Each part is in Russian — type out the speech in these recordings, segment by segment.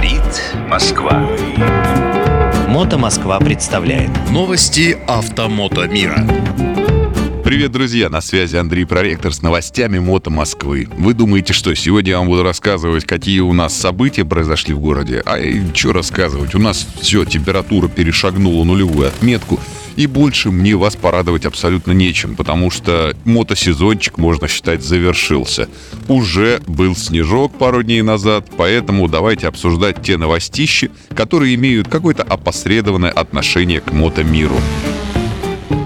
Говорит Москва. Мото Москва представляет Новости автомото мира. Привет, друзья! На связи Андрей Проректор с новостями Мото Москвы. Вы думаете, что сегодня я вам буду рассказывать, какие у нас события произошли в городе? А что рассказывать? У нас все, температура перешагнула нулевую отметку, и больше мне вас порадовать абсолютно нечем, потому что мотосезончик, можно считать, завершился. Уже был снежок пару дней назад, поэтому давайте обсуждать те новостищи, которые имеют какое-то опосредованное отношение к мотомиру.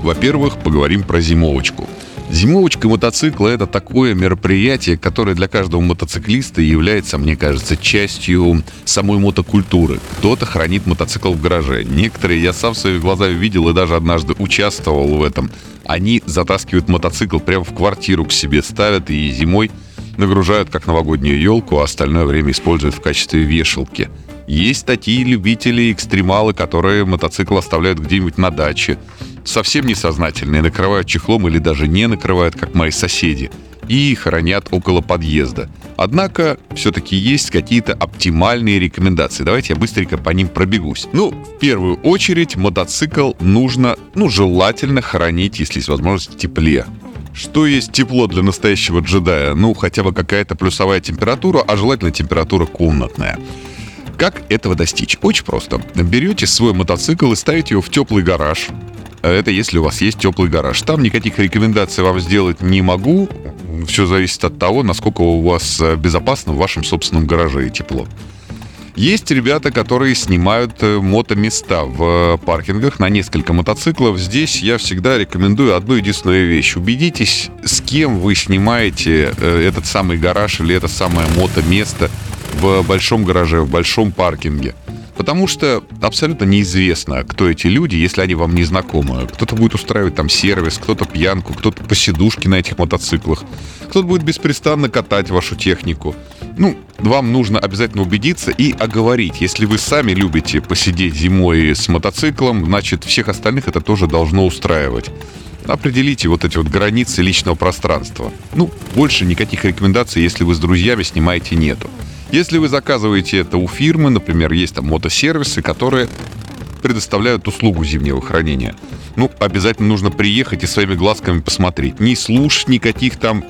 Во-первых, поговорим про зимовочку. Зимовочка мотоцикла – это такое мероприятие, которое для каждого мотоциклиста является, мне кажется, частью самой мотокультуры. Кто-то хранит мотоцикл в гараже. Некоторые я сам своими глазами видел и даже однажды участвовал в этом. Они затаскивают мотоцикл прямо в квартиру к себе, ставят и зимой нагружают как новогоднюю елку, а остальное время используют в качестве вешалки. Есть такие любители, экстремалы, которые мотоцикл оставляют где-нибудь на даче совсем несознательные, накрывают чехлом или даже не накрывают, как мои соседи, и хранят около подъезда. Однако, все-таки есть какие-то оптимальные рекомендации. Давайте я быстренько по ним пробегусь. Ну, в первую очередь, мотоцикл нужно, ну, желательно хранить, если есть возможность, в тепле. Что есть тепло для настоящего джедая? Ну, хотя бы какая-то плюсовая температура, а желательно температура комнатная. Как этого достичь? Очень просто. Берете свой мотоцикл и ставите его в теплый гараж, это если у вас есть теплый гараж. Там никаких рекомендаций вам сделать не могу. Все зависит от того, насколько у вас э, безопасно в вашем собственном гараже и тепло. Есть ребята, которые снимают э, мотоместа в паркингах на несколько мотоциклов. Здесь я всегда рекомендую одну единственную вещь. Убедитесь, с кем вы снимаете э, этот самый гараж или это самое мотоместо в большом гараже, в большом паркинге. Потому что абсолютно неизвестно, кто эти люди, если они вам не знакомы. Кто-то будет устраивать там сервис, кто-то пьянку, кто-то посидушки на этих мотоциклах, кто-то будет беспрестанно катать вашу технику. Ну, вам нужно обязательно убедиться и оговорить. Если вы сами любите посидеть зимой с мотоциклом, значит, всех остальных это тоже должно устраивать определите вот эти вот границы личного пространства. Ну, больше никаких рекомендаций, если вы с друзьями снимаете, нету. Если вы заказываете это у фирмы, например, есть там мотосервисы, которые предоставляют услугу зимнего хранения. Ну, обязательно нужно приехать и своими глазками посмотреть. Не слушать никаких там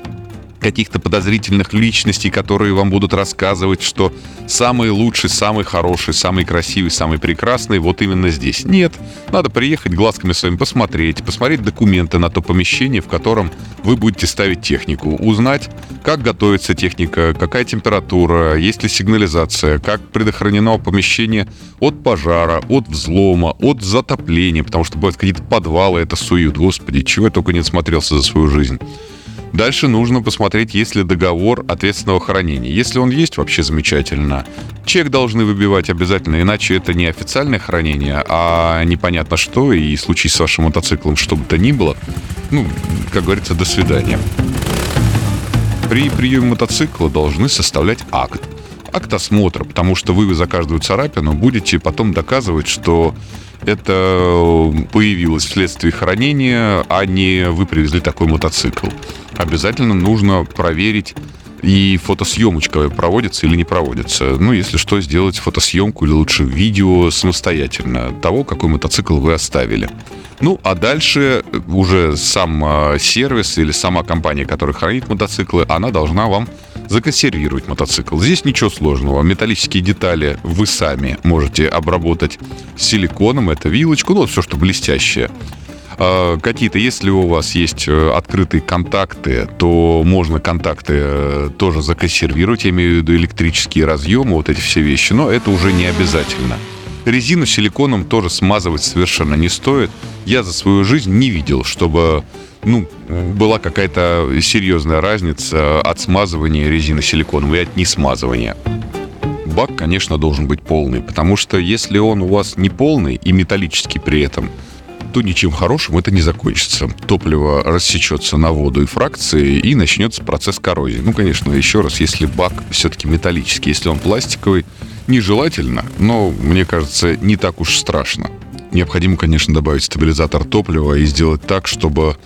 каких-то подозрительных личностей, которые вам будут рассказывать, что самый лучший, самый хороший, самый красивый, самый прекрасный вот именно здесь. Нет, надо приехать глазками своими посмотреть, посмотреть документы на то помещение, в котором вы будете ставить технику, узнать, как готовится техника, какая температура, есть ли сигнализация, как предохранено помещение от пожара, от взлома, от затопления, потому что бывают какие-то подвалы, это суют. Господи, чего я только не смотрелся за свою жизнь. Дальше нужно посмотреть, есть ли договор ответственного хранения. Если он есть, вообще замечательно. Чек должны выбивать обязательно, иначе это не официальное хранение, а непонятно что, и случай с вашим мотоциклом, что бы то ни было, ну, как говорится, до свидания. При приеме мотоцикла должны составлять акт. Акт осмотра, потому что вы за каждую царапину будете потом доказывать, что это появилось вследствие хранения, а не вы привезли такой мотоцикл. Обязательно нужно проверить и фотосъемочка проводится или не проводится. Ну, если что, сделать фотосъемку или лучше видео самостоятельно того, какой мотоцикл вы оставили. Ну, а дальше уже сам а, сервис или сама компания, которая хранит мотоциклы, она должна вам законсервировать мотоцикл. Здесь ничего сложного. Металлические детали вы сами можете обработать силиконом, это вилочку, ну, все, что блестящее. А, какие-то, если у вас есть э, открытые контакты, то можно контакты э, тоже законсервировать, я имею в виду электрические разъемы, вот эти все вещи, но это уже не обязательно. Резину силиконом тоже смазывать совершенно не стоит. Я за свою жизнь не видел, чтобы ну, была какая-то серьезная разница от смазывания резины силиконом и от несмазывания. Бак, конечно, должен быть полный, потому что если он у вас не полный и металлический при этом, то ничем хорошим это не закончится. Топливо рассечется на воду и фракции, и начнется процесс коррозии. Ну, конечно, еще раз, если бак все-таки металлический, если он пластиковый, нежелательно, но, мне кажется, не так уж страшно. Необходимо, конечно, добавить стабилизатор топлива и сделать так, чтобы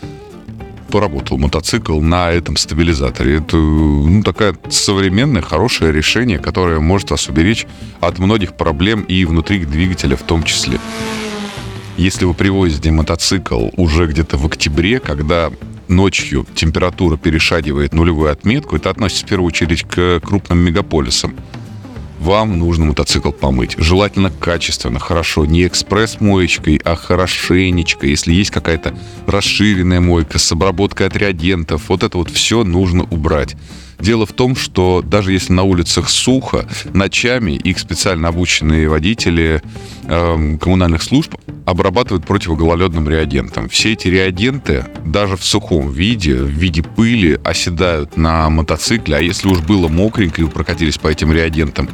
поработал мотоцикл на этом стабилизаторе. Это ну, такая современное, хорошее решение, которое может вас уберечь от многих проблем и внутри двигателя в том числе. Если вы привозите мотоцикл уже где-то в октябре, когда ночью температура перешагивает нулевую отметку, это относится в первую очередь к крупным мегаполисам, вам нужно мотоцикл помыть. Желательно качественно, хорошо. Не экспресс-моечкой, а хорошенечко. Если есть какая-то расширенная мойка с обработкой от реагентов, вот это вот все нужно убрать. Дело в том, что даже если на улицах сухо, ночами их специально обученные водители э, коммунальных служб обрабатывают противогололедным реагентом. Все эти реагенты даже в сухом виде, в виде пыли оседают на мотоцикле, а если уж было мокренько и вы прокатились по этим реагентам,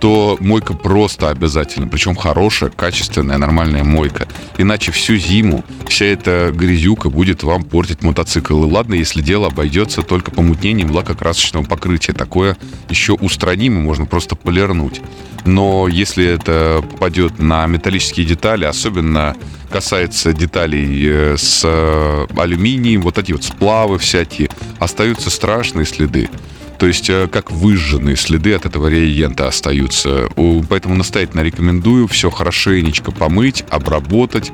то мойка просто обязательно. Причем хорошая, качественная, нормальная мойка. Иначе всю зиму вся эта грязюка будет вам портить мотоцикл. И ладно, если дело обойдется только помутнением лакокрасочного покрытия. Такое еще устранимо, можно просто полирнуть. Но если это попадет на металлические детали, особенно касается деталей э, с алюминием, вот эти вот сплавы всякие, остаются страшные следы. То есть э, как выжженные следы от этого реагента остаются. Поэтому настоятельно рекомендую все хорошенечко помыть, обработать.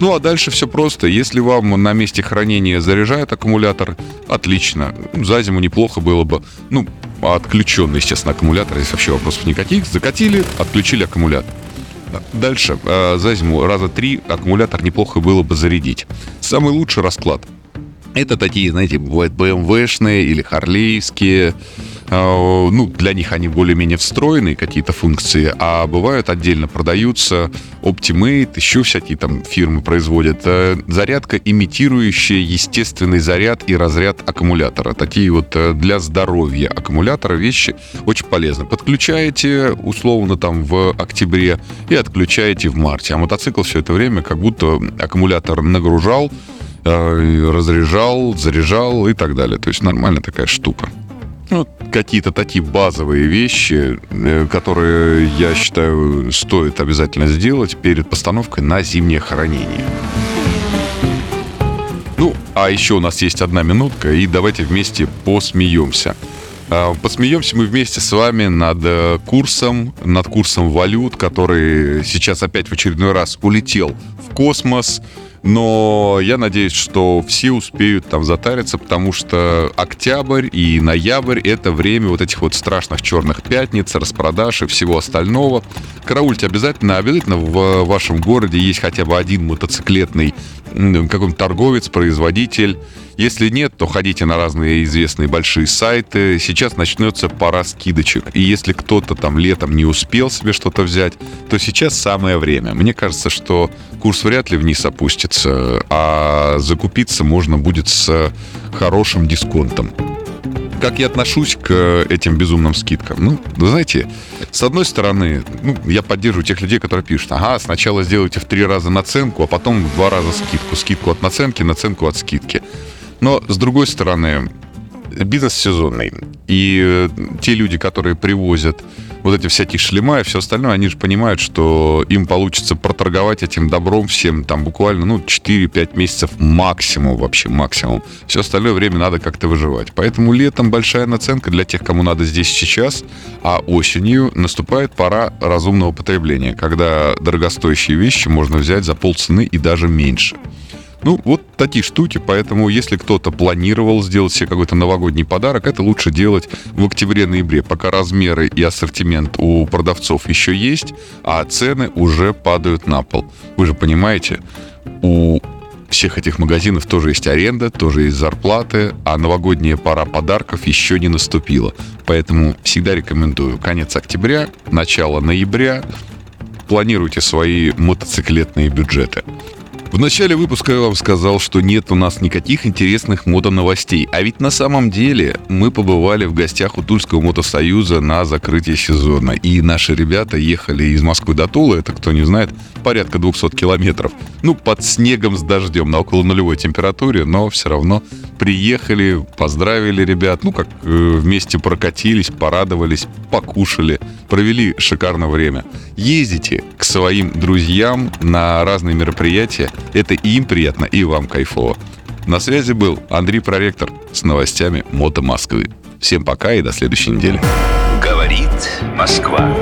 Ну а дальше все просто. Если вам на месте хранения заряжает аккумулятор, отлично. За зиму неплохо было бы. Ну, отключенный, естественно, аккумулятор, если вообще вопросов никаких. Закатили, отключили аккумулятор. Дальше, э, за зиму раза три аккумулятор неплохо было бы зарядить. Самый лучший расклад – это такие, знаете, бывают BMW-шные или харлейские. А, ну, для них они более-менее встроенные какие-то функции, а бывают отдельно продаются Optimate, еще всякие там фирмы производят. Э, зарядка, имитирующая естественный заряд и разряд аккумулятора. Такие вот э, для здоровья аккумулятора вещи очень полезны. Подключаете условно там в октябре и отключаете в марте. А мотоцикл все это время как будто аккумулятор нагружал, разряжал, заряжал и так далее. То есть нормальная такая штука. Ну, какие-то такие базовые вещи, э, которые, я считаю, стоит обязательно сделать перед постановкой на зимнее хранение. Ну, а еще у нас есть одна минутка, и давайте вместе посмеемся. А, посмеемся мы вместе с вами над э, курсом, над курсом валют, который сейчас опять в очередной раз улетел в космос. Но я надеюсь, что все успеют там затариться, потому что октябрь и ноябрь — это время вот этих вот страшных черных пятниц, распродаж и всего остального. Караульте обязательно, обязательно в вашем городе есть хотя бы один мотоциклетный какой-нибудь торговец, производитель, если нет, то ходите на разные известные большие сайты. Сейчас начнется пора скидочек. И если кто-то там летом не успел себе что-то взять, то сейчас самое время. Мне кажется, что курс вряд ли вниз опустится, а закупиться можно будет с хорошим дисконтом как я отношусь к этим безумным скидкам? Ну, вы знаете, с одной стороны, ну, я поддерживаю тех людей, которые пишут, ага, сначала сделайте в три раза наценку, а потом в два раза скидку. Скидку от наценки, наценку от скидки. Но, с другой стороны, бизнес сезонный. И э, те люди, которые привозят вот эти всякие шлема и все остальное, они же понимают, что им получится проторговать этим добром всем там буквально, ну, 4-5 месяцев максимум вообще, максимум. Все остальное время надо как-то выживать. Поэтому летом большая наценка для тех, кому надо здесь сейчас, а осенью наступает пора разумного потребления, когда дорогостоящие вещи можно взять за полцены и даже меньше. Ну, вот такие штуки, поэтому если кто-то планировал сделать себе какой-то новогодний подарок, это лучше делать в октябре-ноябре, пока размеры и ассортимент у продавцов еще есть, а цены уже падают на пол. Вы же понимаете, у всех этих магазинов тоже есть аренда, тоже есть зарплаты, а новогодняя пора подарков еще не наступила. Поэтому всегда рекомендую конец октября, начало ноября. Планируйте свои мотоциклетные бюджеты. В начале выпуска я вам сказал, что нет у нас никаких интересных мотоновостей. А ведь на самом деле мы побывали в гостях у Тульского мотосоюза на закрытие сезона. И наши ребята ехали из Москвы до Тулы, это кто не знает, порядка 200 километров. Ну, под снегом с дождем на около нулевой температуре, но все равно приехали, поздравили ребят, ну, как э, вместе прокатились, порадовались, покушали, провели шикарное время. Ездите к своим друзьям на разные мероприятия, это и им приятно, и вам кайфово. На связи был Андрей Проректор с новостями Мото Москвы. Всем пока и до следующей недели. Говорит Москва.